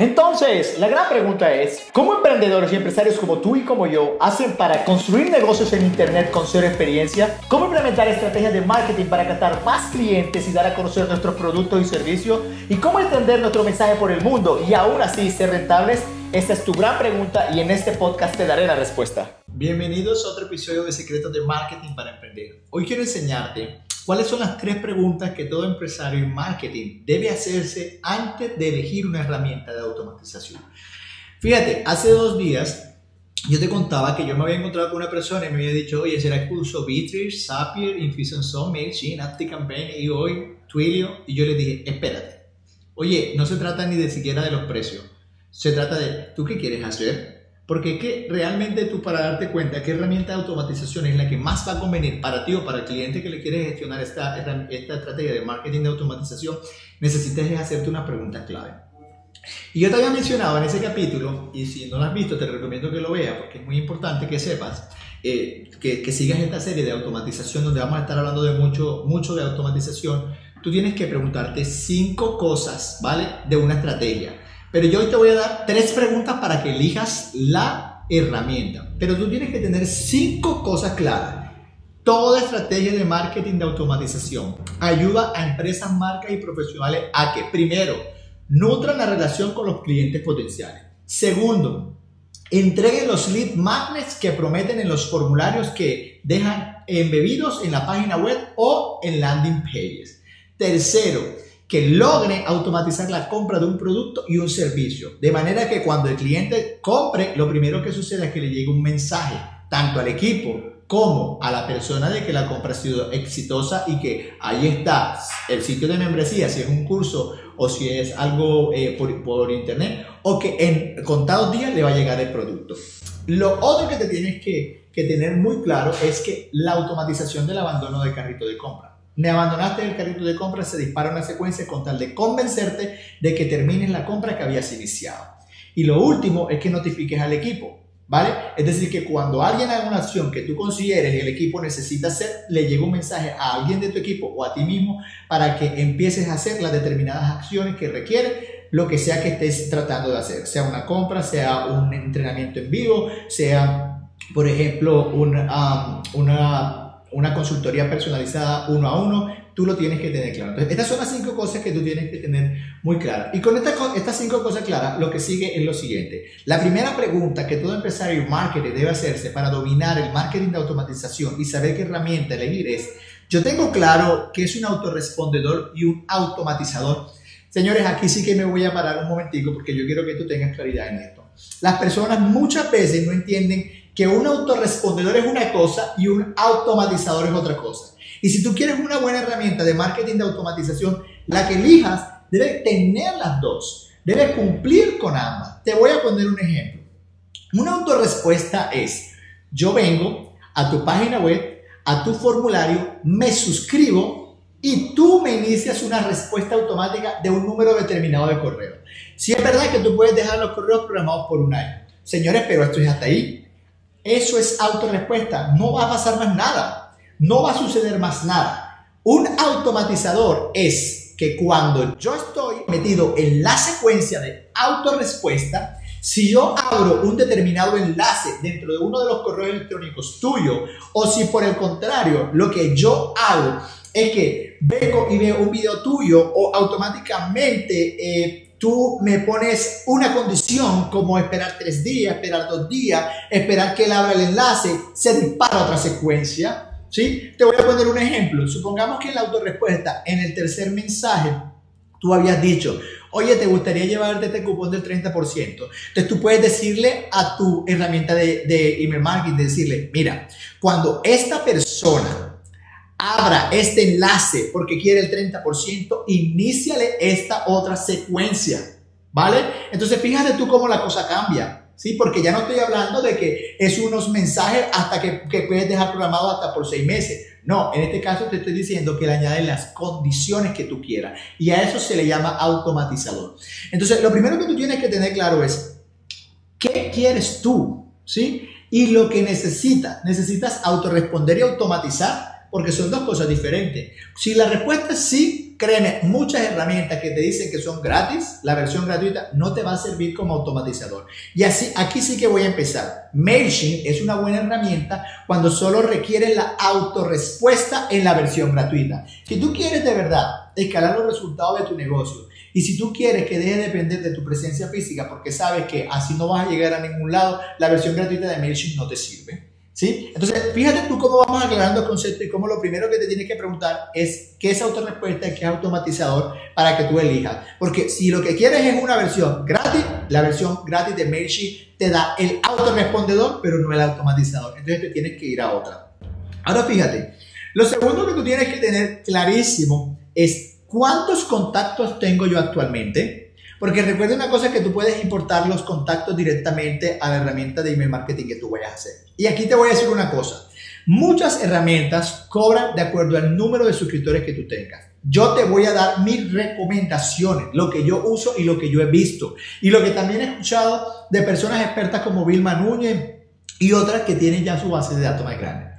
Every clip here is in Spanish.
Entonces, la gran pregunta es, ¿cómo emprendedores y empresarios como tú y como yo hacen para construir negocios en Internet con cero experiencia? ¿Cómo implementar estrategias de marketing para captar más clientes y dar a conocer nuestros productos y servicios? ¿Y cómo extender nuestro mensaje por el mundo y aún así ser rentables? Esta es tu gran pregunta y en este podcast te daré la respuesta. Bienvenidos a otro episodio de Secretos de Marketing para Emprender. Hoy quiero enseñarte ¿Cuáles son las tres preguntas que todo empresario en marketing debe hacerse antes de elegir una herramienta de automatización? Fíjate, hace dos días yo te contaba que yo me había encontrado con una persona y me había dicho, oye, ¿será que uso Bittrex, Zapier, Infusionsoft, MailChimp, ActiveCampaign y hoy Twilio? Y yo le dije, espérate. Oye, no se trata ni de siquiera de los precios. Se trata de, ¿tú qué quieres hacer? Porque es que realmente tú para darte cuenta qué herramienta de automatización es la que más va a convenir para ti o para el cliente que le quiere gestionar esta, esta estrategia de marketing de automatización, necesitas hacerte una pregunta clave. Y yo te había mencionado en ese capítulo, y si no lo has visto, te recomiendo que lo veas porque es muy importante que sepas, eh, que, que, sigas esta serie de automatización donde vamos a estar hablando de mucho, mucho de automatización. Tú tienes que preguntarte cinco cosas, ¿vale? De una estrategia. Pero yo hoy te voy a dar tres preguntas para que elijas la herramienta. Pero tú tienes que tener cinco cosas claras. Toda estrategia de marketing de automatización ayuda a empresas, marcas y profesionales a que, primero, nutran la relación con los clientes potenciales. Segundo, entreguen los lead magnets que prometen en los formularios que dejan embebidos en la página web o en landing pages. Tercero, que logre automatizar la compra de un producto y un servicio. De manera que cuando el cliente compre, lo primero que sucede es que le llegue un mensaje, tanto al equipo como a la persona de que la compra ha sido exitosa y que ahí está el sitio de membresía, si es un curso o si es algo eh, por, internet, o que en contados días le va a llegar el producto. Lo otro que te tienes que, que tener muy claro es que la automatización del abandono de carrito de compra me abandonaste el carrito de compra, se dispara una secuencia con tal de convencerte de que termines la compra que habías iniciado. Y lo último es que notifiques al equipo, ¿vale? Es decir, que cuando alguien haga una acción que tú consideres y el equipo necesita hacer, le llega un mensaje a alguien de tu equipo o a ti mismo para que empieces a hacer las determinadas acciones que requiere lo que sea que estés tratando de hacer, sea una compra, sea un entrenamiento en vivo, sea, por ejemplo, una, una una consultoría personalizada uno a uno, tú lo tienes que tener claro. Entonces, estas son las cinco cosas que tú tienes que tener muy claras. Y con estas, estas cinco cosas claras, lo que sigue es lo siguiente. La primera pregunta que todo empresario marketing debe hacerse para dominar el marketing de automatización y saber qué herramienta elegir es, yo tengo claro que es un autorrespondedor y un automatizador. Señores, aquí sí que me voy a parar un momentico porque yo quiero que tú tengas claridad en esto. Las personas muchas veces no entienden que un autorrespondedor es una cosa y un automatizador es otra cosa. Y si tú quieres una buena herramienta de marketing de automatización, la que elijas debe tener las dos, debe cumplir con ambas. Te voy a poner un ejemplo. Una autorrespuesta es, yo vengo a tu página web, a tu formulario, me suscribo y tú me inicias una respuesta automática de un número determinado de correo. Si es verdad que tú puedes dejar los correos programados por un año. Señores, pero esto es hasta ahí. Eso es autorrespuesta. No va a pasar más nada. No va a suceder más nada. Un automatizador es que cuando yo estoy metido en la secuencia de autorrespuesta, si yo abro un determinado enlace dentro de uno de los correos electrónicos tuyo, o si por el contrario lo que yo hago es que vengo y veo un video tuyo o automáticamente eh, tú me pones una condición como esperar tres días, esperar dos días, esperar que él abra el enlace, se dispara otra secuencia. ¿sí? Te voy a poner un ejemplo. Supongamos que en la autorrespuesta, en el tercer mensaje, tú habías dicho, oye, ¿te gustaría llevarte este cupón del 30%? Entonces tú puedes decirle a tu herramienta de, de email marketing, decirle, mira, cuando esta persona abra este enlace porque quiere el 30%, iníciale esta otra secuencia, ¿vale? Entonces fíjate tú cómo la cosa cambia, ¿sí? Porque ya no estoy hablando de que es unos mensajes hasta que, que puedes dejar programado hasta por seis meses. No, en este caso te estoy diciendo que le añades las condiciones que tú quieras y a eso se le llama automatizador. Entonces, lo primero que tú tienes que tener claro es, ¿qué quieres tú? ¿Sí? Y lo que necesitas, necesitas autorresponder y automatizar porque son dos cosas diferentes. Si la respuesta es sí, créeme, muchas herramientas que te dicen que son gratis, la versión gratuita no te va a servir como automatizador. Y así, aquí sí que voy a empezar. MailChimp es una buena herramienta cuando solo requiere la autorrespuesta en la versión gratuita. Si tú quieres de verdad escalar los resultados de tu negocio, y si tú quieres que deje de depender de tu presencia física porque sabes que así no vas a llegar a ningún lado, la versión gratuita de MailChimp no te sirve. ¿Sí? Entonces, fíjate tú cómo vamos aclarando el concepto y cómo lo primero que te tienes que preguntar es qué es autorrespuesta y qué es automatizador para que tú elijas. Porque si lo que quieres es una versión gratis, la versión gratis de MailChimp te da el autorrespondedor, pero no el automatizador. Entonces te tienes que ir a otra. Ahora fíjate, lo segundo que tú tienes que tener clarísimo es cuántos contactos tengo yo actualmente. Porque recuerda una cosa que tú puedes importar los contactos directamente a la herramienta de email marketing que tú vayas a hacer. Y aquí te voy a decir una cosa. Muchas herramientas cobran de acuerdo al número de suscriptores que tú tengas. Yo te voy a dar mis recomendaciones, lo que yo uso y lo que yo he visto. Y lo que también he escuchado de personas expertas como Vilma Núñez y otras que tienen ya su base de datos más grande.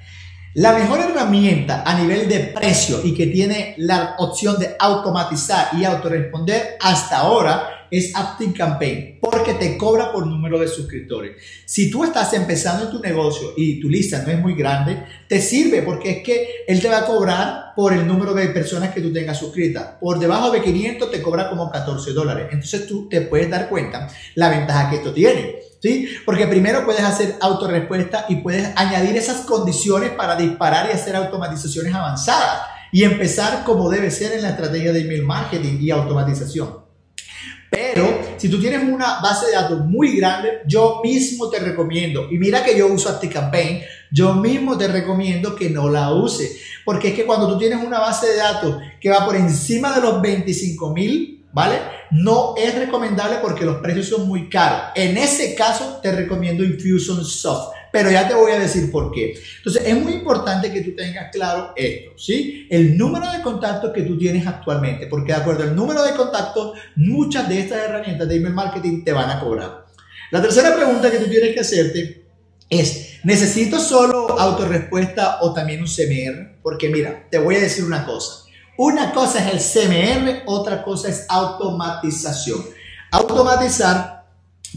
La mejor herramienta a nivel de precio y que tiene la opción de automatizar y autoresponder hasta ahora es Active Campaign porque te cobra por número de suscriptores. Si tú estás empezando tu negocio y tu lista no es muy grande, te sirve porque es que él te va a cobrar por el número de personas que tú tengas suscritas. Por debajo de 500 te cobra como 14 dólares. Entonces tú te puedes dar cuenta la ventaja que esto tiene. ¿Sí? Porque primero puedes hacer autorrespuesta y puedes añadir esas condiciones para disparar y hacer automatizaciones avanzadas y empezar como debe ser en la estrategia de email marketing y automatización. Pero si tú tienes una base de datos muy grande, yo mismo te recomiendo, y mira que yo uso ActiveCampaign, yo mismo te recomiendo que no la uses, porque es que cuando tú tienes una base de datos que va por encima de los 25 mil, ¿vale? No es recomendable porque los precios son muy caros. En ese caso te recomiendo Infusionsoft, pero ya te voy a decir por qué. Entonces es muy importante que tú tengas claro esto, ¿sí? El número de contactos que tú tienes actualmente, porque de acuerdo al número de contactos, muchas de estas herramientas de email marketing te van a cobrar. La tercera pregunta que tú tienes que hacerte es, ¿necesito solo autorrespuesta o también un CMR? Porque mira, te voy a decir una cosa. Una cosa es el CMR, otra cosa es automatización. Automatizar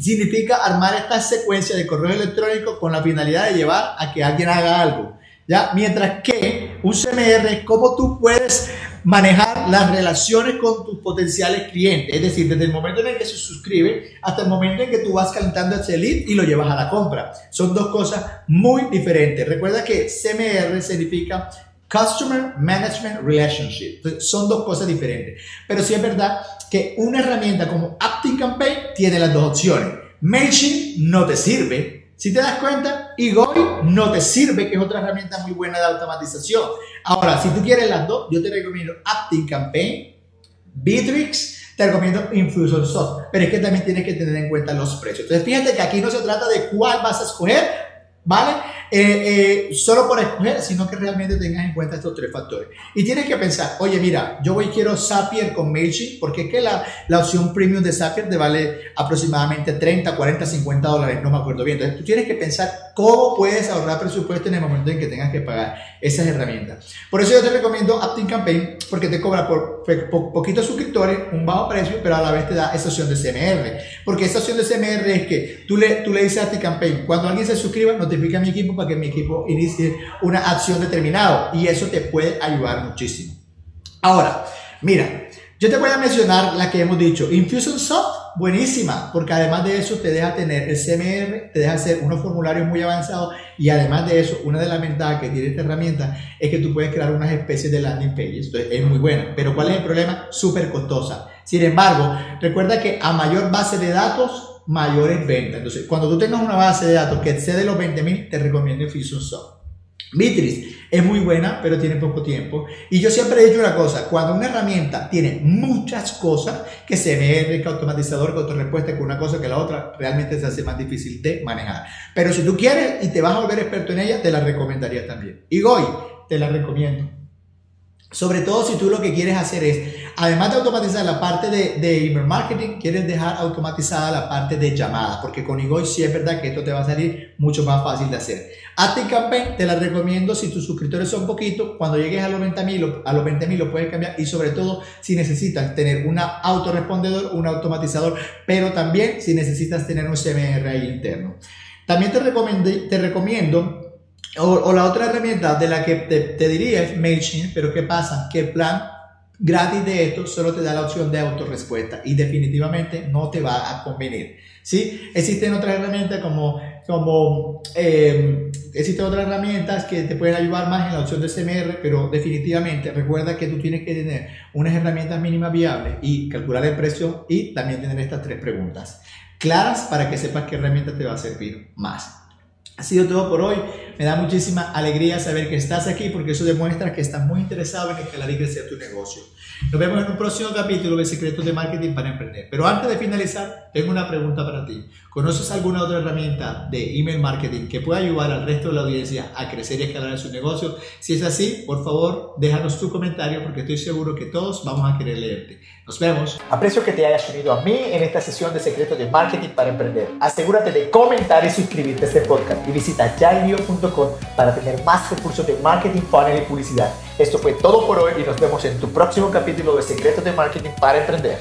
significa armar esta secuencia de correo electrónico con la finalidad de llevar a que alguien haga algo. ¿ya? Mientras que un CMR es cómo tú puedes manejar las relaciones con tus potenciales clientes. Es decir, desde el momento en el que se suscribe hasta el momento en que tú vas calentando ese lead y lo llevas a la compra. Son dos cosas muy diferentes. Recuerda que CMR significa Customer Management Relationship. son dos cosas diferentes. Pero sí es verdad que una herramienta como Campaign tiene las dos opciones. MailChimp no te sirve. Si te das cuenta, Igoi no te sirve, que es otra herramienta muy buena de automatización. Ahora, si tú quieres las dos, yo te recomiendo Campaign, Bitrix, te recomiendo Infusionsoft, pero es que también tienes que tener en cuenta los precios. Entonces, fíjate que aquí no se trata de cuál vas a escoger, ¿vale? Eh, eh, solo por escoger, sino que realmente tengas en cuenta estos tres factores. Y tienes que pensar, oye, mira, yo voy quiero Zapier con MailChimp, porque es que la, la opción premium de Zapier te vale aproximadamente 30, 40, 50 dólares, no me acuerdo bien. Entonces tú tienes que pensar cómo puedes ahorrar presupuesto en el momento en que tengas que pagar esas herramientas. Por eso yo te recomiendo Aptin Campaign, porque te cobra por, poquitos suscriptores, un bajo precio, pero a la vez te da esa opción de CMR. Porque esa opción de CMR es que tú le, tú le dices a Aptin Campaign, cuando alguien se suscriba, notifica a mi equipo que mi equipo inicie una acción determinada y eso te puede ayudar muchísimo. Ahora, mira, yo te voy a mencionar la que hemos dicho, Infusionsoft, buenísima, porque además de eso te deja tener el CMR, te deja hacer unos formularios muy avanzados y además de eso, una de las ventajas que tiene esta herramienta es que tú puedes crear unas especies de landing pages, entonces es muy buena, pero ¿cuál es el problema? Súper costosa. Sin embargo, recuerda que a mayor base de datos, mayores ventas. Entonces, cuando tú tengas una base de datos que excede los 20.000, te recomiendo Infusionsoft. Mitris es muy buena, pero tiene poco tiempo. Y yo siempre he dicho una cosa, cuando una herramienta tiene muchas cosas, que ve que automatizador, que autorrespuesta, que una cosa que la otra, realmente se hace más difícil de manejar. Pero si tú quieres y te vas a volver experto en ella, te la recomendaría también. Y Goy, te la recomiendo. Sobre todo si tú lo que quieres hacer es, además de automatizar la parte de, de email marketing, quieres dejar automatizada la parte de llamadas, porque con Igoy sí es verdad que esto te va a salir mucho más fácil de hacer. Campaign te la recomiendo si tus suscriptores son poquitos, cuando llegues a los 20.000 a los 20 lo puedes cambiar y sobre todo si necesitas tener un autorrespondedor, un automatizador, pero también si necesitas tener un CMR ahí interno. También te, te recomiendo o, la otra herramienta de la que te, diría es MailChimp, pero ¿qué pasa? Que el plan gratis de esto solo te da la opción de autorrespuesta y definitivamente no te va a convenir. ¿sí? Existen otras herramientas como, como eh, existen otras herramientas que te pueden ayudar más en la opción de CMR, pero definitivamente recuerda que tú tienes que tener unas herramientas mínimas viables y calcular el precio y también tener estas tres preguntas claras para que sepas qué herramienta te va a servir más. Ha sido todo por hoy. Me da muchísima alegría saber que estás aquí porque eso demuestra que estás muy interesado en escalar y crecer tu negocio. Nos vemos en un próximo capítulo de Secretos de Marketing para Emprender. Pero antes de finalizar, tengo una pregunta para ti. ¿Conoces alguna otra herramienta de email marketing que pueda ayudar al resto de la audiencia a crecer y escalar en su negocio? Si es así, por favor, déjanos tu comentario porque estoy seguro que todos vamos a querer leerte. Nos vemos. Aprecio que te hayas unido a mí en esta sesión de Secretos de Marketing para Emprender. Asegúrate de comentar y suscribirte a este podcast y visita yailio.com para tener más recursos de marketing, funnel y publicidad. Esto fue todo por hoy y nos vemos en tu próximo capítulo de Secretos de Marketing para Emprender.